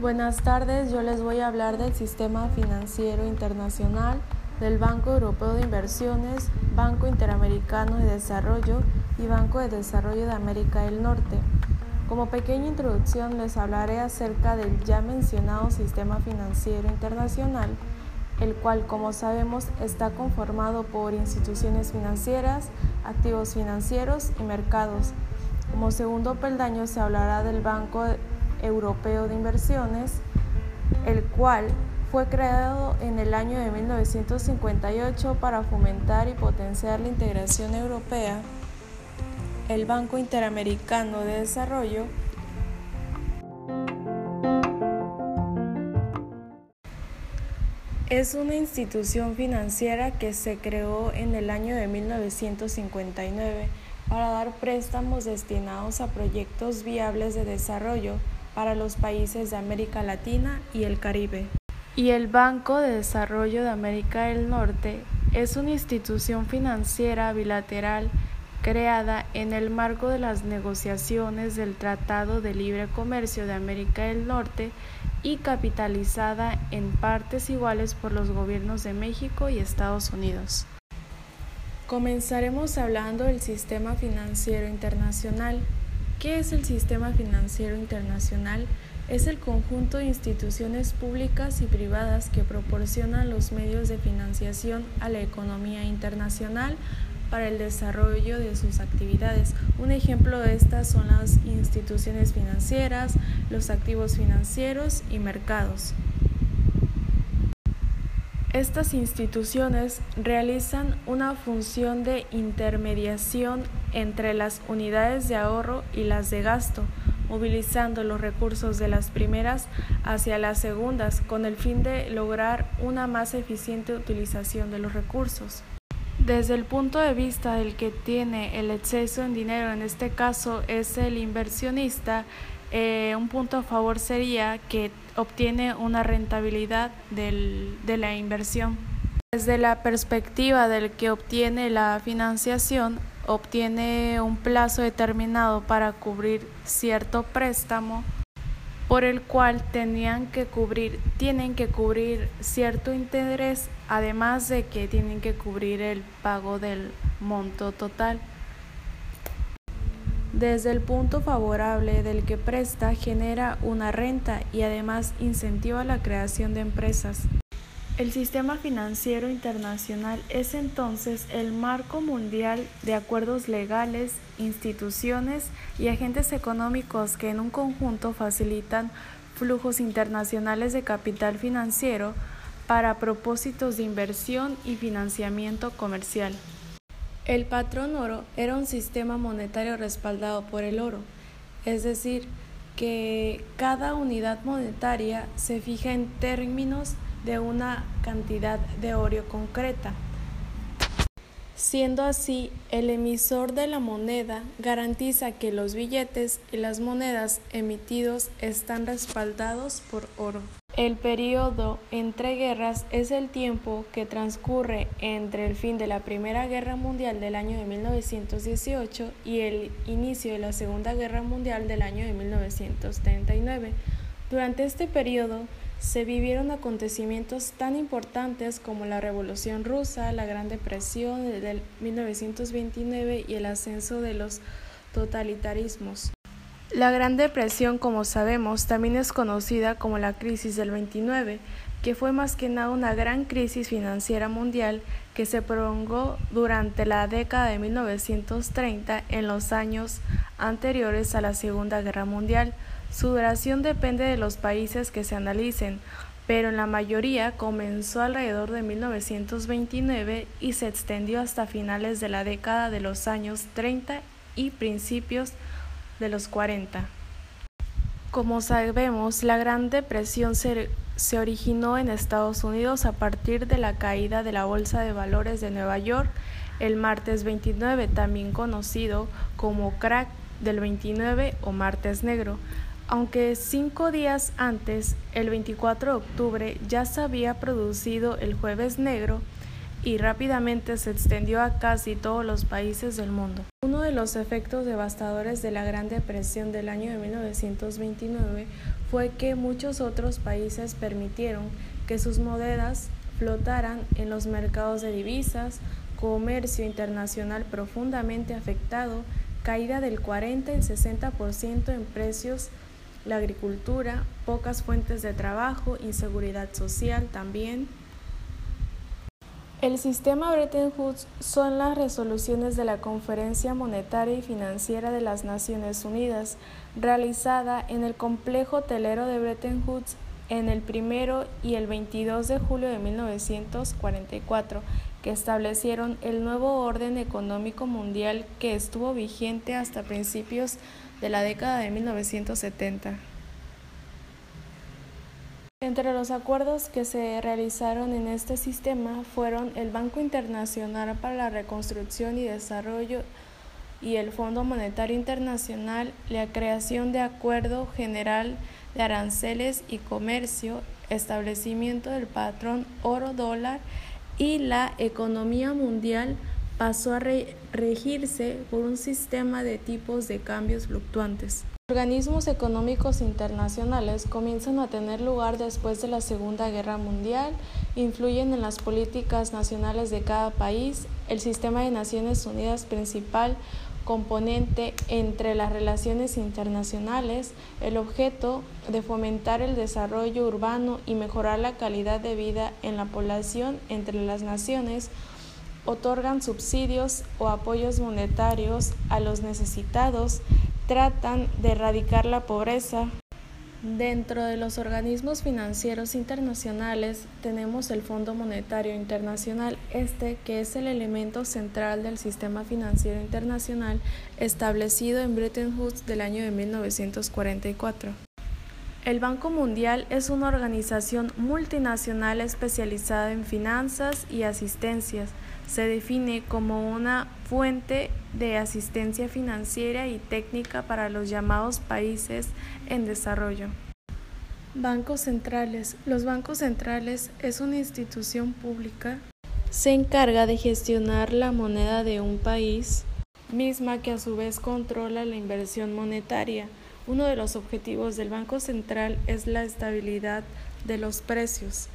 Buenas tardes, yo les voy a hablar del sistema financiero internacional, del Banco Europeo de Inversiones, Banco Interamericano de Desarrollo y Banco de Desarrollo de América del Norte. Como pequeña introducción les hablaré acerca del ya mencionado sistema financiero internacional, el cual como sabemos está conformado por instituciones financieras, activos financieros y mercados. Como segundo peldaño se hablará del Banco Europeo de Inversiones, el cual fue creado en el año de 1958 para fomentar y potenciar la integración europea, el Banco Interamericano de Desarrollo, Es una institución financiera que se creó en el año de 1959 para dar préstamos destinados a proyectos viables de desarrollo para los países de América Latina y el Caribe. Y el Banco de Desarrollo de América del Norte es una institución financiera bilateral creada en el marco de las negociaciones del Tratado de Libre Comercio de América del Norte y capitalizada en partes iguales por los gobiernos de México y Estados Unidos. Comenzaremos hablando del sistema financiero internacional. ¿Qué es el sistema financiero internacional? Es el conjunto de instituciones públicas y privadas que proporcionan los medios de financiación a la economía internacional para el desarrollo de sus actividades. Un ejemplo de estas son las instituciones financieras, los activos financieros y mercados. Estas instituciones realizan una función de intermediación entre las unidades de ahorro y las de gasto, movilizando los recursos de las primeras hacia las segundas con el fin de lograr una más eficiente utilización de los recursos. Desde el punto de vista del que tiene el exceso en dinero, en este caso es el inversionista, eh, un punto a favor sería que obtiene una rentabilidad de la inversión. Desde la perspectiva del que obtiene la financiación, obtiene un plazo determinado para cubrir cierto préstamo por el cual tenían que cubrir, tienen que cubrir cierto interés, además de que tienen que cubrir el pago del monto total. Desde el punto favorable del que presta genera una renta y además incentiva la creación de empresas. El sistema financiero internacional es entonces el marco mundial de acuerdos legales, instituciones y agentes económicos que en un conjunto facilitan flujos internacionales de capital financiero para propósitos de inversión y financiamiento comercial. El patrón oro era un sistema monetario respaldado por el oro, es decir, que cada unidad monetaria se fija en términos de una cantidad de oro concreta. Siendo así, el emisor de la moneda garantiza que los billetes y las monedas emitidos están respaldados por oro. El periodo entre guerras es el tiempo que transcurre entre el fin de la Primera Guerra Mundial del año de 1918 y el inicio de la Segunda Guerra Mundial del año de 1939. Durante este periodo se vivieron acontecimientos tan importantes como la Revolución Rusa, la Gran Depresión del 1929 y el ascenso de los totalitarismos. La Gran Depresión, como sabemos, también es conocida como la crisis del 29, que fue más que nada una gran crisis financiera mundial que se prolongó durante la década de 1930 en los años anteriores a la Segunda Guerra Mundial. Su duración depende de los países que se analicen, pero en la mayoría comenzó alrededor de 1929 y se extendió hasta finales de la década de los años 30 y principios de los 40. Como sabemos, la Gran Depresión se, se, originó en Estados Unidos a partir de la caída de la Bolsa de Valores de Nueva York el martes 29, también conocido como crack del 29 o martes negro, aunque cinco días antes, el 24 de octubre, ya se había producido el jueves negro y rápidamente se extendió a casi todos los países del mundo. De los efectos devastadores de la Gran Depresión del año de 1929 fue que muchos otros países permitieron que sus monedas flotaran en los mercados de divisas, comercio internacional profundamente afectado, caída del 40 y 60% en precios, la agricultura, pocas fuentes de trabajo, inseguridad social también. El sistema Bretton Woods son las resoluciones de la Conferencia Monetaria y Financiera de las Naciones Unidas, realizada en el complejo hotelero de Bretton Woods en el primero y el 22 de julio de 1944, que establecieron el nuevo orden económico mundial que estuvo vigente hasta principios de la década de 1970. Entre los acuerdos que se realizaron en este sistema fueron el Banco Internacional para la Reconstrucción y Desarrollo y el Fondo Monetario Internacional, la creación de Acuerdo General de Aranceles y Comercio, establecimiento del patrón oro-dólar y la economía mundial pasó a regirse por un sistema de tipos de cambios fluctuantes. Organismos económicos internacionales comienzan a tener lugar después de la Segunda Guerra Mundial, influyen en las políticas nacionales de cada país, el sistema de Naciones Unidas principal componente entre las relaciones internacionales, el objeto de fomentar el desarrollo urbano y mejorar la calidad de vida en la población entre las naciones, otorgan subsidios o apoyos monetarios a los necesitados, tratan de erradicar la pobreza. Dentro de los organismos financieros internacionales tenemos el Fondo Monetario Internacional, este que es el elemento central del sistema financiero internacional establecido en Bretton Woods del año de 1944. El Banco Mundial es una organización multinacional especializada en finanzas y asistencias. Se define como una fuente de asistencia financiera y técnica para los llamados países en desarrollo. Bancos centrales. Los bancos centrales es una institución pública. Se encarga de gestionar la moneda de un país, misma que a su vez controla la inversión monetaria. Uno de los objetivos del Banco Central es la estabilidad de los precios.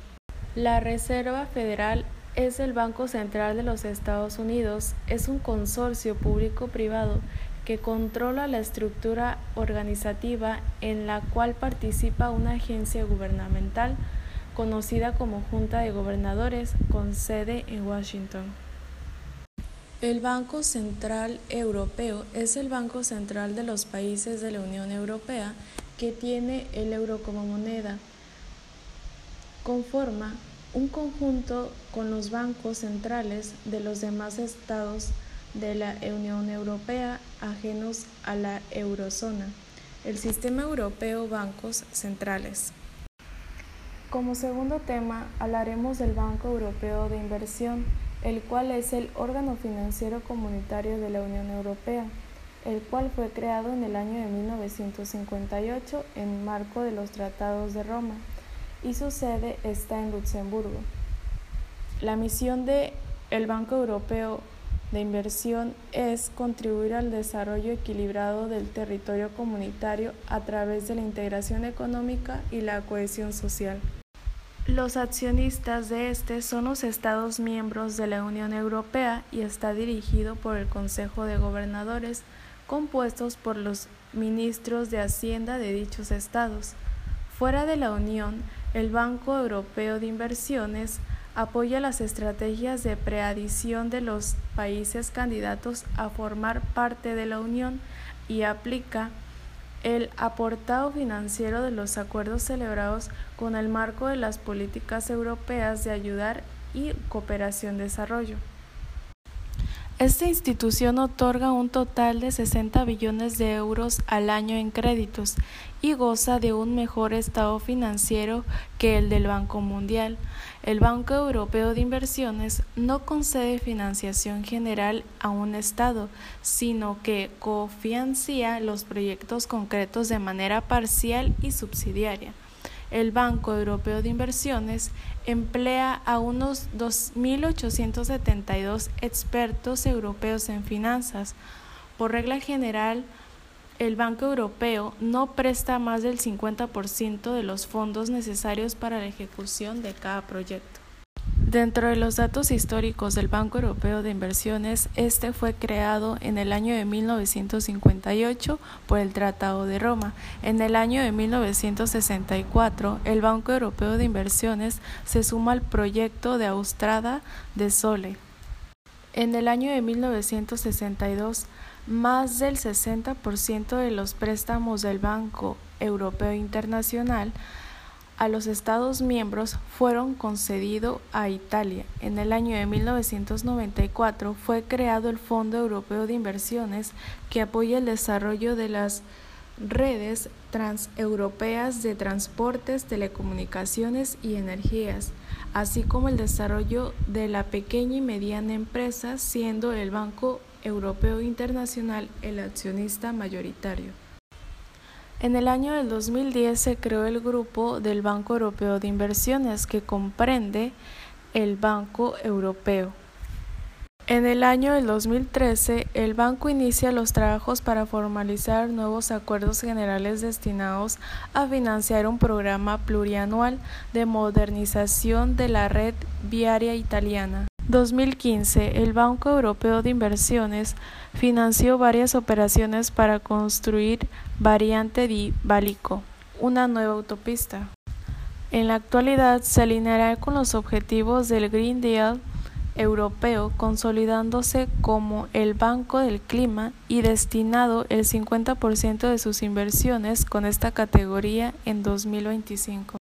La Reserva Federal es el Banco Central de los Estados Unidos. Es un consorcio público-privado que controla la estructura organizativa en la cual participa una agencia gubernamental conocida como Junta de Gobernadores con sede en Washington. El Banco Central Europeo es el banco central de los países de la Unión Europea que tiene el euro como moneda. Conforma un conjunto con los bancos centrales de los demás estados de la Unión Europea ajenos a la eurozona, el Sistema Europeo Bancos Centrales. Como segundo tema hablaremos del Banco Europeo de Inversión el cual es el órgano financiero comunitario de la Unión Europea, el cual fue creado en el año de 1958 en marco de los Tratados de Roma y su sede está en Luxemburgo. La misión de Banco Europeo de Inversión es contribuir al desarrollo equilibrado del territorio comunitario a través de la integración económica y la cohesión social. Los accionistas de este son los Estados miembros de la Unión Europea y está dirigido por el Consejo de Gobernadores, compuestos por los ministros de Hacienda de dichos estados. Fuera de la Unión, el Banco Europeo de Inversiones apoya las estrategias de preadición de los países candidatos a formar parte de la Unión y aplica el aportado financiero de los acuerdos celebrados con el marco de las políticas europeas de ayudar y cooperación-desarrollo. Esta institución otorga un total de 60 billones de euros al año en créditos y goza de un mejor estado financiero que el del Banco Mundial. El Banco Europeo de Inversiones no concede financiación general a un Estado, sino que cofinancia los proyectos concretos de manera parcial y subsidiaria el Banco Europeo de Inversiones emplea a unos 2.872 expertos europeos en finanzas, Por regla general, el Banco Europeo no presta más del 50% de los fondos necesarios para la ejecución de cada proyecto. Dentro de los datos históricos del Banco Europeo de Inversiones, este fue creado en el año de 1958 por el Tratado de Roma. En el año de 1964, el Banco Europeo de Inversiones se suma al proyecto de Austrada de Sole. En el año de 1962, más del 60% de los préstamos del Banco Europeo Internacional a los Estados miembros fueron concedidos a Italia. En el año de 1994 fue creado el Fondo Europeo de Inversiones que apoya el desarrollo de las redes transeuropeas de transportes, telecomunicaciones y energías, así como el desarrollo de la pequeña y mediana empresa, siendo el Banco Europeo Internacional el accionista mayoritario. En el año del 2010 se creó el grupo del Banco Europeo de Inversiones que comprende el Banco Europeo. En el año del 2013, el banco inicia los trabajos para formalizar nuevos acuerdos generales destinados a financiar un programa plurianual de modernización de la red viaria italiana. 2015, el Banco Europeo de Inversiones financió varias operaciones para construir Variante di Bálico, una nueva autopista. En la actualidad se alineará con los objetivos del Green Deal europeo, consolidándose como el Banco del Clima y destinado el 50% de sus inversiones con esta categoría en 2025.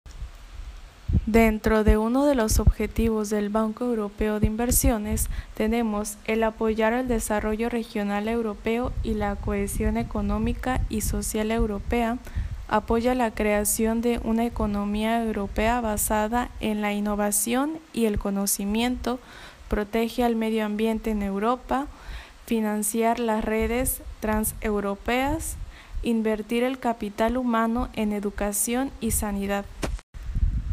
Dentro de uno de los objetivos del Banco Europeo de Inversiones tenemos el apoyar el desarrollo regional europeo y la cohesión económica y social europea, apoya la creación de una economía europea basada en la innovación y el conocimiento, protege al medio ambiente en Europa, financiar las redes transeuropeas, invertir el capital humano en educación y sanidad.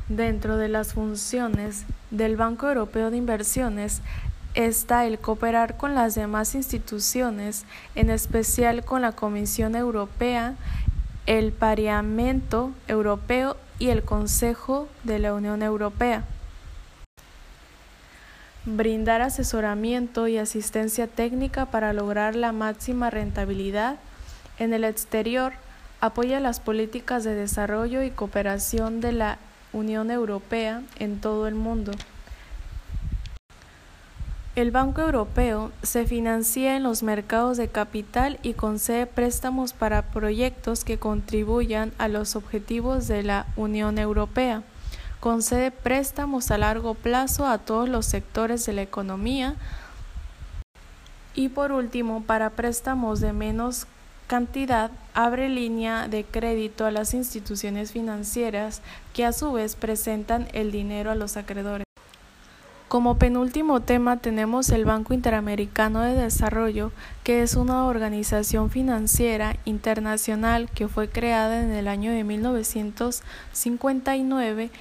Dentro de las funciones del Banco Europeo de Inversiones está el cooperar con las demás instituciones, en especial con la Comisión Europea, el Parlamento Europeo y el Consejo de la Unión Europea. Brindar asesoramiento y asistencia técnica para lograr la máxima rentabilidad en el exterior apoya las políticas de desarrollo y cooperación de la Unión Europea en todo el mundo. El Banco Europeo se financia en los mercados de capital y concede préstamos para proyectos que contribuyan a los objetivos de la Unión Europea. Concede préstamos a largo plazo a todos los sectores de la economía. Y por último, para préstamos de menos cantidad abre línea de crédito a las instituciones financieras que a su vez presentan el dinero a los acreedores. Como penúltimo tema tenemos el Banco Interamericano de Desarrollo, que es una organización financiera internacional que fue creada en el año de 1959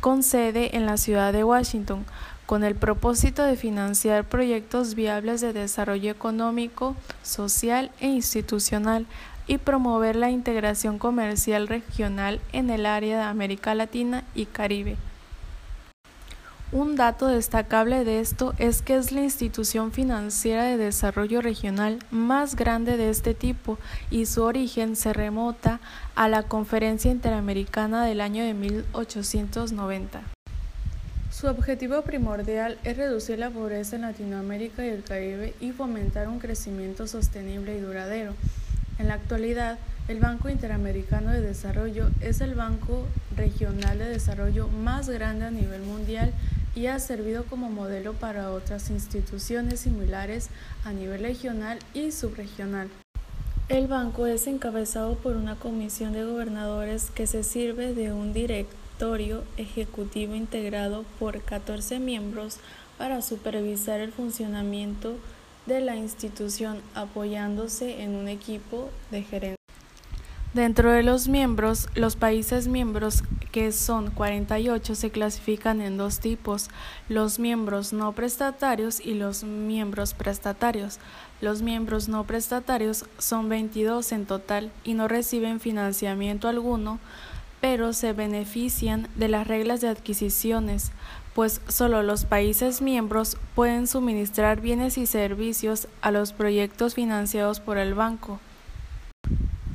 con sede en la ciudad de Washington con el propósito de financiar proyectos viables de desarrollo económico, social e institucional y promover la integración comercial regional en el área de América Latina y Caribe. Un dato destacable de esto es que es la institución financiera de desarrollo regional más grande de este tipo y su origen se remota a la Conferencia Interamericana del año de 1890. Su objetivo primordial es reducir la pobreza en Latinoamérica y el Caribe y fomentar un crecimiento sostenible y duradero. En la actualidad, el Banco Interamericano de Desarrollo es el banco regional de desarrollo más grande a nivel mundial y ha servido como modelo para otras instituciones similares a nivel regional y subregional. El banco es encabezado por una comisión de gobernadores que se sirve de un director ejecutivo integrado por 14 miembros para supervisar el funcionamiento de la institución apoyándose en un equipo de gerentes. Dentro de los miembros, los países miembros, que son 48, se clasifican en dos tipos, los miembros no prestatarios y los miembros prestatarios. Los miembros no prestatarios son 22 en total y no reciben financiamiento alguno, pero se benefician de las reglas de adquisiciones, pues solo los países miembros pueden suministrar bienes y servicios a los proyectos financiados por el banco.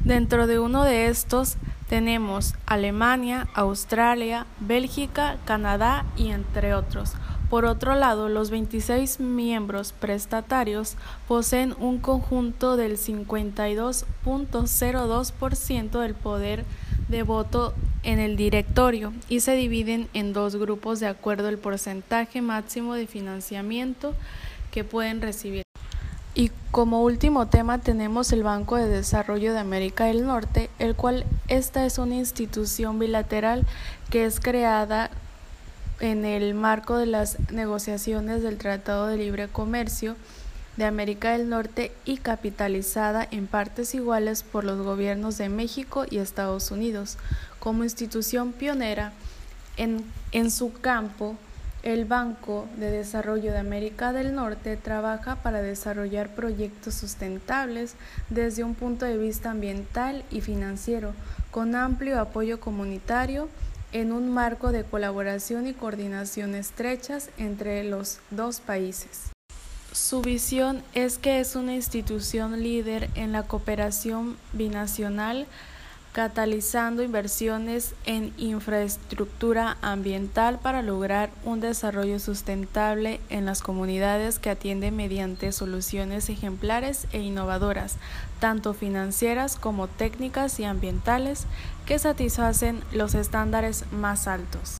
Dentro de uno de estos tenemos Alemania, Australia, Bélgica, Canadá y entre otros. Por otro lado, los 26 miembros prestatarios poseen un conjunto del 52.02% del poder de voto en el directorio y se dividen en dos grupos de acuerdo al porcentaje máximo de financiamiento que pueden recibir. Y como último tema tenemos el Banco de Desarrollo de América del Norte, el cual esta es una institución bilateral que es creada en el marco de las negociaciones del Tratado de Libre Comercio de América del Norte y capitalizada en partes iguales por los gobiernos de México y Estados Unidos. Como institución pionera en, en su campo, el Banco de Desarrollo de América del Norte trabaja para desarrollar proyectos sustentables desde un punto de vista ambiental y financiero, con amplio apoyo comunitario en un marco de colaboración y coordinación estrechas entre los dos países. Su visión es que es una institución líder en la cooperación binacional catalizando inversiones en infraestructura ambiental para lograr un desarrollo sustentable en las comunidades que atiende mediante soluciones ejemplares e innovadoras, tanto financieras como técnicas y ambientales, que satisfacen los estándares más altos.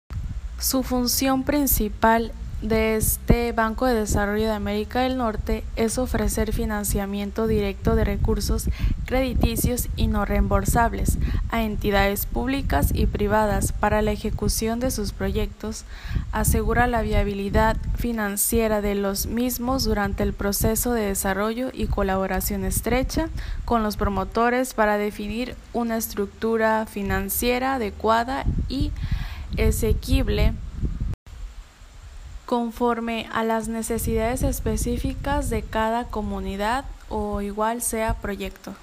Su función principal de este Banco de Desarrollo de América del Norte es ofrecer financiamiento directo de recursos crediticios y no reembolsables a entidades públicas y privadas para la ejecución de sus proyectos, asegura la viabilidad financiera de los mismos durante el proceso de desarrollo y colaboración estrecha con los promotores para definir una estructura financiera adecuada y exequible conforme a las necesidades específicas de cada comunidad o igual sea proyecto.